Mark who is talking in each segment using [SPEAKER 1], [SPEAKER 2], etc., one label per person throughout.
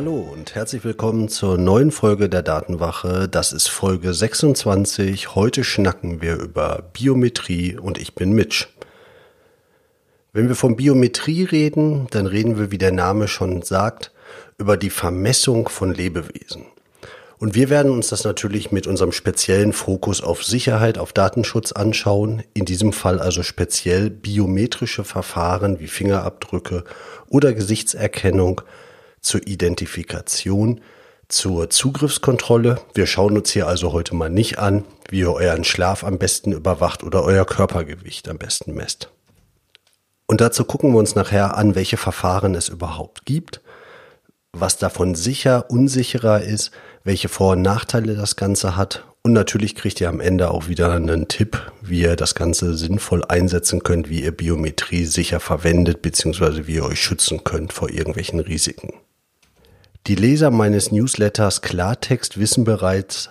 [SPEAKER 1] Hallo und herzlich willkommen zur neuen Folge der Datenwache. Das ist Folge 26. Heute schnacken wir über Biometrie und ich bin Mitch. Wenn wir von Biometrie reden, dann reden wir, wie der Name schon sagt, über die Vermessung von Lebewesen. Und wir werden uns das natürlich mit unserem speziellen Fokus auf Sicherheit, auf Datenschutz anschauen. In diesem Fall also speziell biometrische Verfahren wie Fingerabdrücke oder Gesichtserkennung zur Identifikation, zur Zugriffskontrolle. Wir schauen uns hier also heute mal nicht an, wie ihr euren Schlaf am besten überwacht oder euer Körpergewicht am besten messt. Und dazu gucken wir uns nachher an, welche Verfahren es überhaupt gibt, was davon sicher, unsicherer ist, welche Vor- und Nachteile das Ganze hat. Und natürlich kriegt ihr am Ende auch wieder einen Tipp, wie ihr das Ganze sinnvoll einsetzen könnt, wie ihr Biometrie sicher verwendet, beziehungsweise wie ihr euch schützen könnt vor irgendwelchen Risiken. Die Leser meines Newsletters Klartext wissen bereits,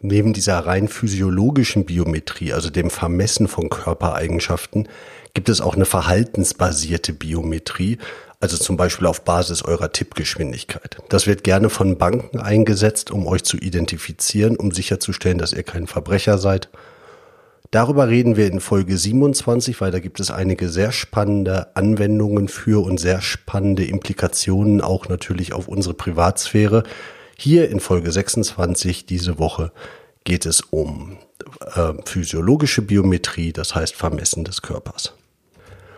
[SPEAKER 1] neben dieser rein physiologischen Biometrie, also dem Vermessen von Körpereigenschaften, gibt es auch eine verhaltensbasierte Biometrie, also zum Beispiel auf Basis eurer Tippgeschwindigkeit. Das wird gerne von Banken eingesetzt, um euch zu identifizieren, um sicherzustellen, dass ihr kein Verbrecher seid Darüber reden wir in Folge 27, weil da gibt es einige sehr spannende Anwendungen für und sehr spannende Implikationen auch natürlich auf unsere Privatsphäre. Hier in Folge 26 diese Woche geht es um äh, physiologische Biometrie, das heißt Vermessen des Körpers.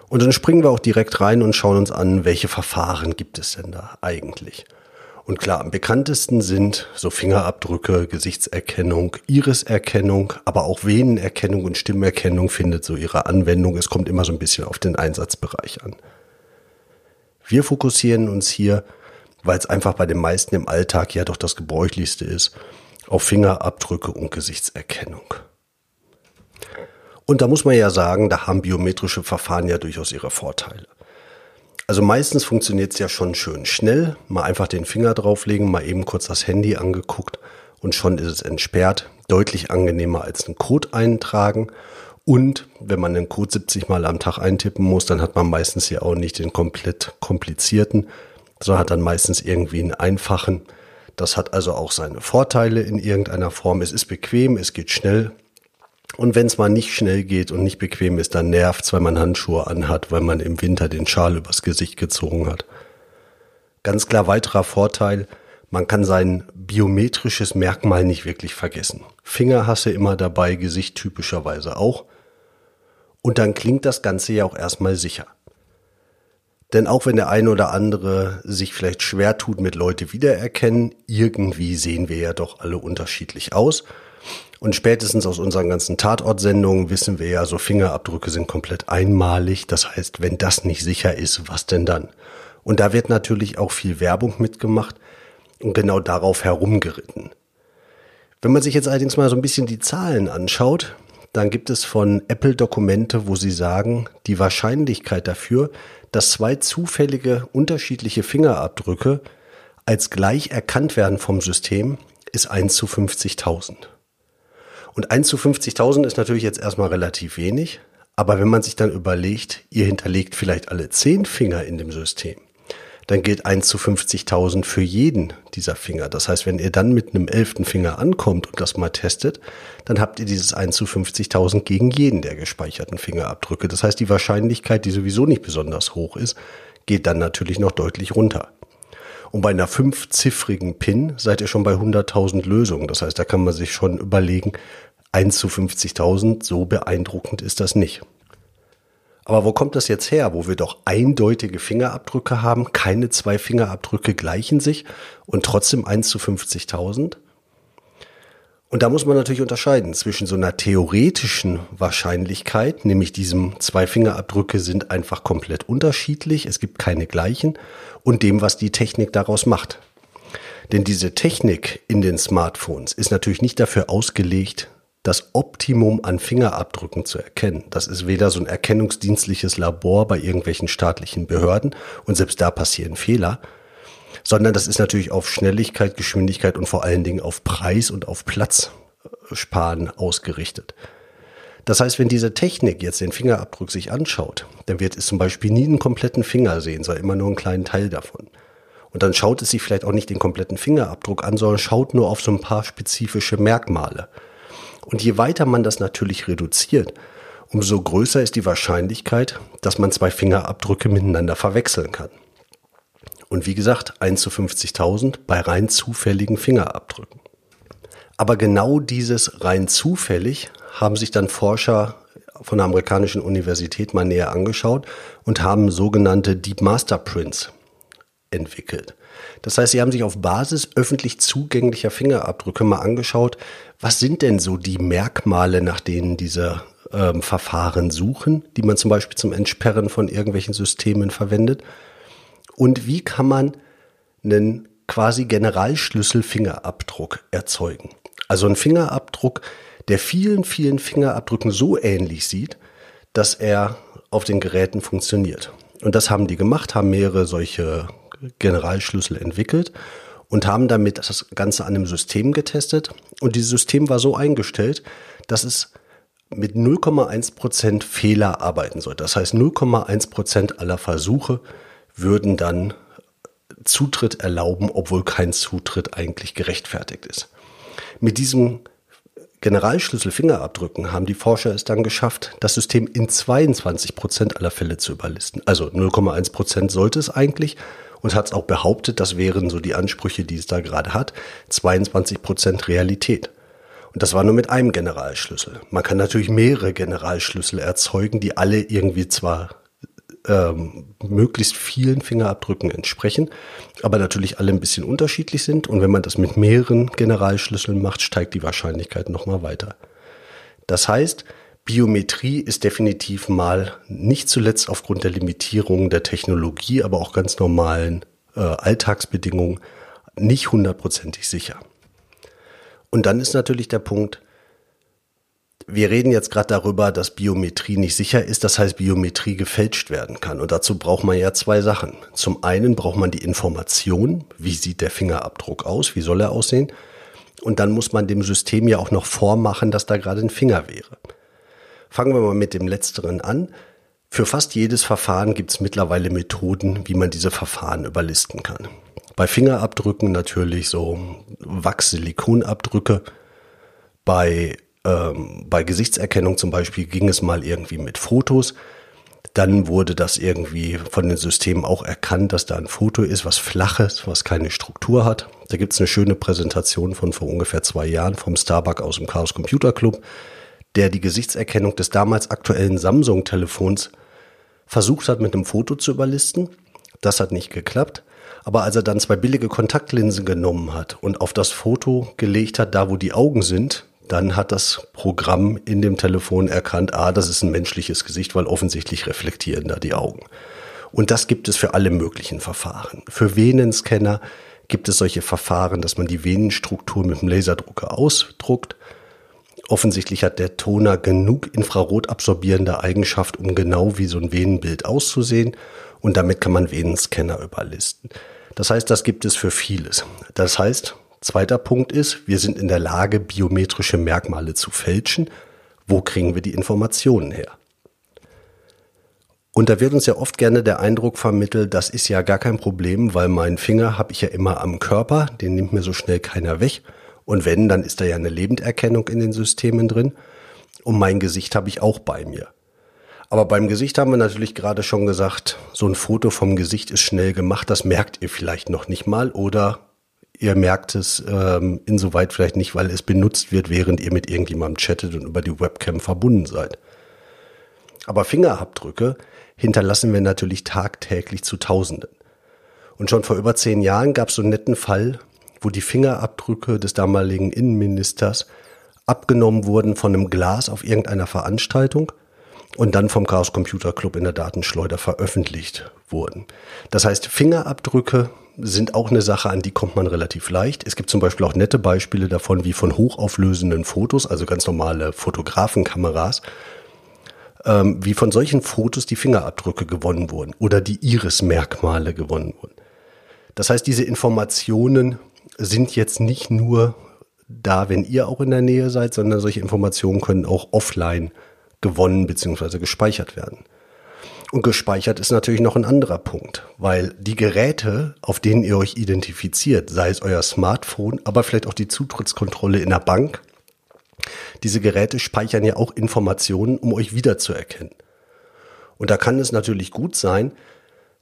[SPEAKER 1] Und dann springen wir auch direkt rein und schauen uns an, welche Verfahren gibt es denn da eigentlich. Und klar, am bekanntesten sind so Fingerabdrücke, Gesichtserkennung, Iriserkennung, aber auch Venenerkennung und Stimmerkennung findet so ihre Anwendung. Es kommt immer so ein bisschen auf den Einsatzbereich an. Wir fokussieren uns hier, weil es einfach bei den meisten im Alltag ja doch das gebräuchlichste ist, auf Fingerabdrücke und Gesichtserkennung. Und da muss man ja sagen, da haben biometrische Verfahren ja durchaus ihre Vorteile. Also meistens funktioniert es ja schon schön schnell. Mal einfach den Finger drauflegen, mal eben kurz das Handy angeguckt und schon ist es entsperrt. Deutlich angenehmer als einen Code eintragen. Und wenn man den Code 70 Mal am Tag eintippen muss, dann hat man meistens ja auch nicht den komplett komplizierten, sondern hat dann meistens irgendwie einen einfachen. Das hat also auch seine Vorteile in irgendeiner Form. Es ist bequem, es geht schnell und wenn es mal nicht schnell geht und nicht bequem ist, dann nervt's, weil man Handschuhe anhat, weil man im Winter den Schal übers Gesicht gezogen hat. Ganz klar weiterer Vorteil, man kann sein biometrisches Merkmal nicht wirklich vergessen. Fingerhasse immer dabei, Gesicht typischerweise auch. Und dann klingt das Ganze ja auch erstmal sicher. Denn auch wenn der eine oder andere sich vielleicht schwer tut mit Leute wiedererkennen, irgendwie sehen wir ja doch alle unterschiedlich aus. Und spätestens aus unseren ganzen Tatortsendungen wissen wir ja, so Fingerabdrücke sind komplett einmalig. Das heißt, wenn das nicht sicher ist, was denn dann? Und da wird natürlich auch viel Werbung mitgemacht und genau darauf herumgeritten. Wenn man sich jetzt allerdings mal so ein bisschen die Zahlen anschaut, dann gibt es von Apple Dokumente, wo sie sagen, die Wahrscheinlichkeit dafür, dass zwei zufällige unterschiedliche Fingerabdrücke als gleich erkannt werden vom System, ist 1 zu 50.000. Und 1 zu 50.000 ist natürlich jetzt erstmal relativ wenig. Aber wenn man sich dann überlegt, ihr hinterlegt vielleicht alle 10 Finger in dem System, dann gilt 1 zu 50.000 für jeden dieser Finger. Das heißt, wenn ihr dann mit einem elften Finger ankommt und das mal testet, dann habt ihr dieses 1 zu 50.000 gegen jeden der gespeicherten Fingerabdrücke. Das heißt, die Wahrscheinlichkeit, die sowieso nicht besonders hoch ist, geht dann natürlich noch deutlich runter. Und bei einer fünfziffrigen PIN seid ihr schon bei 100.000 Lösungen. Das heißt, da kann man sich schon überlegen, 1 zu 50.000, so beeindruckend ist das nicht. Aber wo kommt das jetzt her, wo wir doch eindeutige Fingerabdrücke haben, keine zwei Fingerabdrücke gleichen sich und trotzdem 1 zu 50.000? Und da muss man natürlich unterscheiden zwischen so einer theoretischen Wahrscheinlichkeit, nämlich diesem zwei Fingerabdrücke sind einfach komplett unterschiedlich, es gibt keine gleichen, und dem, was die Technik daraus macht. Denn diese Technik in den Smartphones ist natürlich nicht dafür ausgelegt, das Optimum an Fingerabdrücken zu erkennen. Das ist weder so ein erkennungsdienstliches Labor bei irgendwelchen staatlichen Behörden und selbst da passieren Fehler, sondern das ist natürlich auf Schnelligkeit, Geschwindigkeit und vor allen Dingen auf Preis und auf Platz sparen ausgerichtet. Das heißt, wenn diese Technik jetzt den Fingerabdruck sich anschaut, dann wird es zum Beispiel nie einen kompletten Finger sehen, sondern immer nur einen kleinen Teil davon. Und dann schaut es sich vielleicht auch nicht den kompletten Fingerabdruck an, sondern schaut nur auf so ein paar spezifische Merkmale. Und je weiter man das natürlich reduziert, umso größer ist die Wahrscheinlichkeit, dass man zwei Fingerabdrücke miteinander verwechseln kann. Und wie gesagt, 1 zu 50.000 bei rein zufälligen Fingerabdrücken. Aber genau dieses rein zufällig haben sich dann Forscher von der amerikanischen Universität mal näher angeschaut und haben sogenannte Deep Master Prints entwickelt. Das heißt, sie haben sich auf Basis öffentlich zugänglicher Fingerabdrücke mal angeschaut, was sind denn so die Merkmale, nach denen diese ähm, Verfahren suchen, die man zum Beispiel zum Entsperren von irgendwelchen Systemen verwendet. Und wie kann man einen quasi Generalschlüssel-Fingerabdruck erzeugen? Also ein Fingerabdruck, der vielen, vielen Fingerabdrücken so ähnlich sieht, dass er auf den Geräten funktioniert. Und das haben die gemacht, haben mehrere solche Generalschlüssel entwickelt und haben damit das Ganze an einem System getestet. Und dieses System war so eingestellt, dass es mit 0,1 Prozent Fehler arbeiten soll. Das heißt, 0,1 Prozent aller Versuche würden dann Zutritt erlauben, obwohl kein Zutritt eigentlich gerechtfertigt ist. Mit diesem Generalschlüssel Fingerabdrücken haben die Forscher es dann geschafft, das System in 22 Prozent aller Fälle zu überlisten. Also 0,1 Prozent sollte es eigentlich und hat es auch behauptet, das wären so die Ansprüche, die es da gerade hat, 22 Prozent Realität. Und das war nur mit einem Generalschlüssel. Man kann natürlich mehrere Generalschlüssel erzeugen, die alle irgendwie zwar ähm, möglichst vielen Fingerabdrücken entsprechen, aber natürlich alle ein bisschen unterschiedlich sind. Und wenn man das mit mehreren Generalschlüsseln macht, steigt die Wahrscheinlichkeit nochmal weiter. Das heißt, Biometrie ist definitiv mal nicht zuletzt aufgrund der Limitierung der Technologie, aber auch ganz normalen äh, Alltagsbedingungen nicht hundertprozentig sicher. Und dann ist natürlich der Punkt, wir reden jetzt gerade darüber, dass Biometrie nicht sicher ist, das heißt Biometrie gefälscht werden kann. Und dazu braucht man ja zwei Sachen. Zum einen braucht man die Information, wie sieht der Fingerabdruck aus, wie soll er aussehen. Und dann muss man dem System ja auch noch vormachen, dass da gerade ein Finger wäre. Fangen wir mal mit dem letzteren an. Für fast jedes Verfahren gibt es mittlerweile Methoden, wie man diese Verfahren überlisten kann. Bei Fingerabdrücken natürlich so Wachs-Silikonabdrücke. Bei ähm, bei Gesichtserkennung zum Beispiel ging es mal irgendwie mit Fotos. Dann wurde das irgendwie von den Systemen auch erkannt, dass da ein Foto ist, was flach ist, was keine Struktur hat. Da gibt es eine schöne Präsentation von vor ungefähr zwei Jahren vom Starbuck aus dem Chaos Computer Club, der die Gesichtserkennung des damals aktuellen Samsung-Telefons versucht hat, mit einem Foto zu überlisten. Das hat nicht geklappt. Aber als er dann zwei billige Kontaktlinsen genommen hat und auf das Foto gelegt hat, da wo die Augen sind, dann hat das Programm in dem Telefon erkannt, ah, das ist ein menschliches Gesicht, weil offensichtlich reflektieren da die Augen. Und das gibt es für alle möglichen Verfahren. Für Venenscanner gibt es solche Verfahren, dass man die Venenstruktur mit dem Laserdrucker ausdruckt. Offensichtlich hat der Toner genug infrarot absorbierende Eigenschaft, um genau wie so ein Venenbild auszusehen. Und damit kann man Venenscanner überlisten. Das heißt, das gibt es für vieles. Das heißt, Zweiter Punkt ist, wir sind in der Lage, biometrische Merkmale zu fälschen. Wo kriegen wir die Informationen her? Und da wird uns ja oft gerne der Eindruck vermittelt, das ist ja gar kein Problem, weil meinen Finger habe ich ja immer am Körper, den nimmt mir so schnell keiner weg. Und wenn, dann ist da ja eine Lebenderkennung in den Systemen drin. Und mein Gesicht habe ich auch bei mir. Aber beim Gesicht haben wir natürlich gerade schon gesagt, so ein Foto vom Gesicht ist schnell gemacht, das merkt ihr vielleicht noch nicht mal oder Ihr merkt es ähm, insoweit vielleicht nicht, weil es benutzt wird, während ihr mit irgendjemandem chattet und über die Webcam verbunden seid. Aber Fingerabdrücke hinterlassen wir natürlich tagtäglich zu Tausenden. Und schon vor über zehn Jahren gab es so einen netten Fall, wo die Fingerabdrücke des damaligen Innenministers abgenommen wurden von einem Glas auf irgendeiner Veranstaltung und dann vom Chaos Computer Club in der Datenschleuder veröffentlicht wurden. Das heißt, Fingerabdrücke sind auch eine Sache, an die kommt man relativ leicht. Es gibt zum Beispiel auch nette Beispiele davon, wie von hochauflösenden Fotos, also ganz normale Fotografenkameras, ähm, wie von solchen Fotos die Fingerabdrücke gewonnen wurden oder die Iris-Merkmale gewonnen wurden. Das heißt, diese Informationen sind jetzt nicht nur da, wenn ihr auch in der Nähe seid, sondern solche Informationen können auch offline gewonnen bzw. gespeichert werden. Und gespeichert ist natürlich noch ein anderer Punkt, weil die Geräte, auf denen ihr euch identifiziert, sei es euer Smartphone, aber vielleicht auch die Zutrittskontrolle in der Bank, diese Geräte speichern ja auch Informationen, um euch wiederzuerkennen. Und da kann es natürlich gut sein,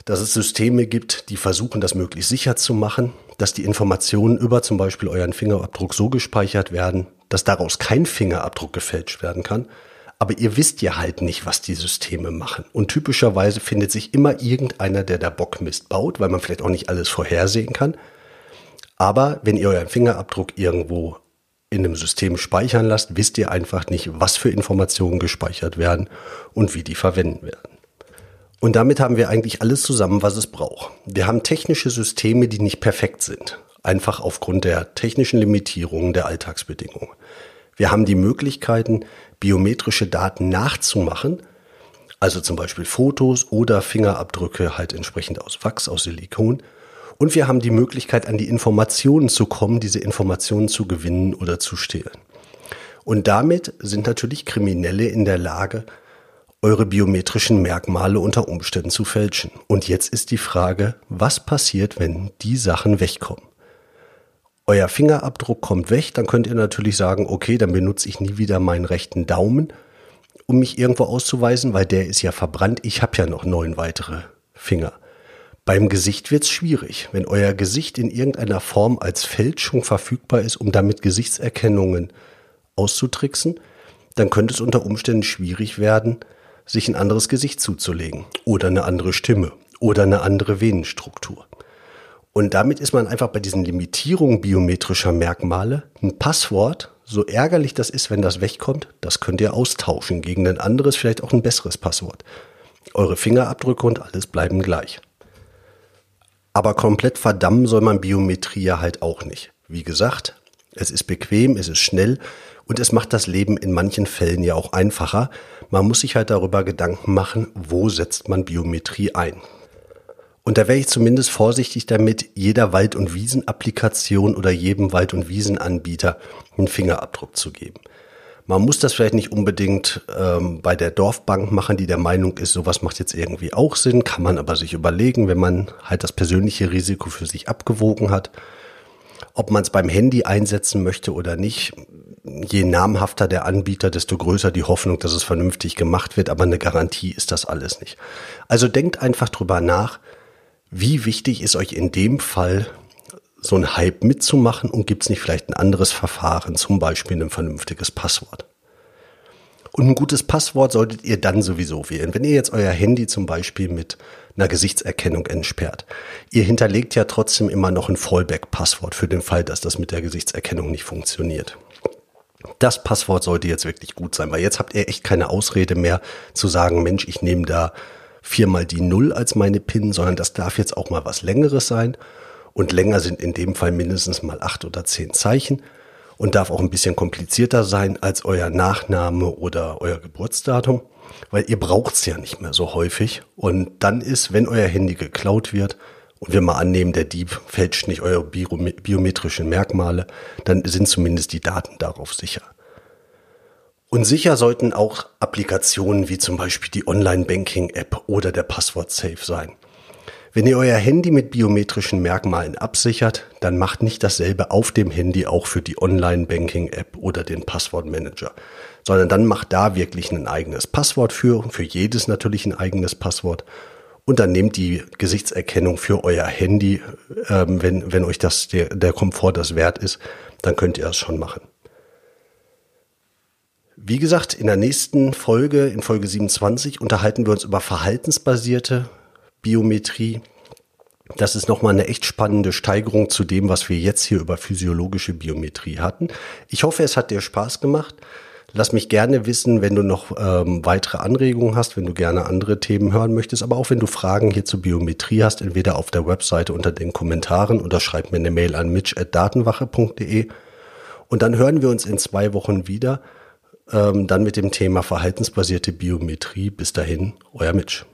[SPEAKER 1] dass es Systeme gibt, die versuchen, das möglichst sicher zu machen, dass die Informationen über zum Beispiel euren Fingerabdruck so gespeichert werden, dass daraus kein Fingerabdruck gefälscht werden kann. Aber ihr wisst ja halt nicht, was die Systeme machen. Und typischerweise findet sich immer irgendeiner, der da Bockmist baut, weil man vielleicht auch nicht alles vorhersehen kann. Aber wenn ihr euren Fingerabdruck irgendwo in einem System speichern lasst, wisst ihr einfach nicht, was für Informationen gespeichert werden und wie die verwenden werden. Und damit haben wir eigentlich alles zusammen, was es braucht. Wir haben technische Systeme, die nicht perfekt sind, einfach aufgrund der technischen Limitierungen der Alltagsbedingungen. Wir haben die Möglichkeiten, biometrische Daten nachzumachen, also zum Beispiel Fotos oder Fingerabdrücke halt entsprechend aus Wachs, aus Silikon. Und wir haben die Möglichkeit, an die Informationen zu kommen, diese Informationen zu gewinnen oder zu stehlen. Und damit sind natürlich Kriminelle in der Lage, eure biometrischen Merkmale unter Umständen zu fälschen. Und jetzt ist die Frage, was passiert, wenn die Sachen wegkommen? Euer Fingerabdruck kommt weg, dann könnt ihr natürlich sagen, okay, dann benutze ich nie wieder meinen rechten Daumen, um mich irgendwo auszuweisen, weil der ist ja verbrannt. Ich habe ja noch neun weitere Finger. Beim Gesicht wird's schwierig. Wenn euer Gesicht in irgendeiner Form als Fälschung verfügbar ist, um damit Gesichtserkennungen auszutricksen, dann könnte es unter Umständen schwierig werden, sich ein anderes Gesicht zuzulegen oder eine andere Stimme oder eine andere Venenstruktur. Und damit ist man einfach bei diesen Limitierungen biometrischer Merkmale ein Passwort, so ärgerlich das ist, wenn das wegkommt, das könnt ihr austauschen gegen ein anderes, vielleicht auch ein besseres Passwort. Eure Fingerabdrücke und alles bleiben gleich. Aber komplett verdammen soll man Biometrie ja halt auch nicht. Wie gesagt, es ist bequem, es ist schnell und es macht das Leben in manchen Fällen ja auch einfacher. Man muss sich halt darüber Gedanken machen, wo setzt man Biometrie ein. Und da wäre ich zumindest vorsichtig damit, jeder Wald- und Wiesenapplikation oder jedem Wald- und Wiesenanbieter einen Fingerabdruck zu geben. Man muss das vielleicht nicht unbedingt ähm, bei der Dorfbank machen, die der Meinung ist, sowas macht jetzt irgendwie auch Sinn, kann man aber sich überlegen, wenn man halt das persönliche Risiko für sich abgewogen hat. Ob man es beim Handy einsetzen möchte oder nicht, je namhafter der Anbieter, desto größer die Hoffnung, dass es vernünftig gemacht wird, aber eine Garantie ist das alles nicht. Also denkt einfach drüber nach, wie wichtig ist euch in dem Fall so ein Hype mitzumachen und gibt es nicht vielleicht ein anderes Verfahren, zum Beispiel ein vernünftiges Passwort. Und ein gutes Passwort solltet ihr dann sowieso wählen. Wenn ihr jetzt euer Handy zum Beispiel mit einer Gesichtserkennung entsperrt, ihr hinterlegt ja trotzdem immer noch ein Fallback-Passwort für den Fall, dass das mit der Gesichtserkennung nicht funktioniert. Das Passwort sollte jetzt wirklich gut sein, weil jetzt habt ihr echt keine Ausrede mehr zu sagen, Mensch, ich nehme da viermal die Null als meine PIN, sondern das darf jetzt auch mal was längeres sein. Und länger sind in dem Fall mindestens mal acht oder zehn Zeichen und darf auch ein bisschen komplizierter sein als euer Nachname oder euer Geburtsdatum, weil ihr braucht's ja nicht mehr so häufig. Und dann ist, wenn euer Handy geklaut wird, und wir mal annehmen, der Dieb fälscht nicht eure biometrischen Merkmale, dann sind zumindest die Daten darauf sicher. Und sicher sollten auch Applikationen wie zum Beispiel die Online-Banking-App oder der Passwort-Safe sein. Wenn ihr euer Handy mit biometrischen Merkmalen absichert, dann macht nicht dasselbe auf dem Handy auch für die Online-Banking-App oder den Passwortmanager, sondern dann macht da wirklich ein eigenes Passwort für, für jedes natürlich ein eigenes Passwort. Und dann nehmt die Gesichtserkennung für euer Handy, ähm, wenn, wenn euch das der, der Komfort das wert ist, dann könnt ihr es schon machen. Wie gesagt, in der nächsten Folge, in Folge 27, unterhalten wir uns über verhaltensbasierte Biometrie. Das ist nochmal eine echt spannende Steigerung zu dem, was wir jetzt hier über physiologische Biometrie hatten. Ich hoffe, es hat dir Spaß gemacht. Lass mich gerne wissen, wenn du noch ähm, weitere Anregungen hast, wenn du gerne andere Themen hören möchtest, aber auch wenn du Fragen hier zur Biometrie hast, entweder auf der Webseite unter den Kommentaren oder schreib mir eine Mail an mitch.datenwache.de. Und dann hören wir uns in zwei Wochen wieder, ähm, dann mit dem Thema verhaltensbasierte Biometrie. Bis dahin, euer Mitch.